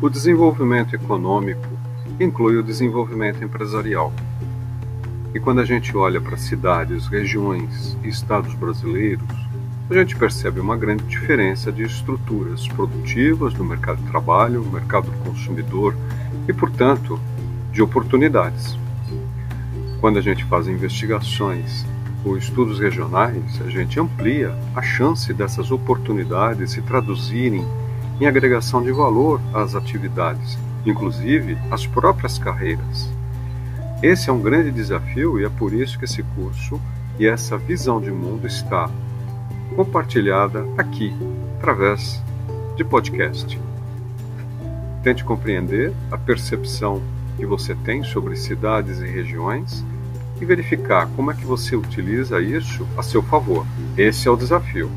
O desenvolvimento econômico inclui o desenvolvimento empresarial. E quando a gente olha para cidades, regiões e estados brasileiros, a gente percebe uma grande diferença de estruturas produtivas no mercado de trabalho, no mercado do consumidor e, portanto, de oportunidades. Quando a gente faz investigações ou estudos regionais, a gente amplia a chance dessas oportunidades se traduzirem em agregação de valor às atividades, inclusive às próprias carreiras. Esse é um grande desafio e é por isso que esse curso e essa visão de mundo está compartilhada aqui, através de podcast. Tente compreender a percepção que você tem sobre cidades e regiões e verificar como é que você utiliza isso a seu favor. Esse é o desafio.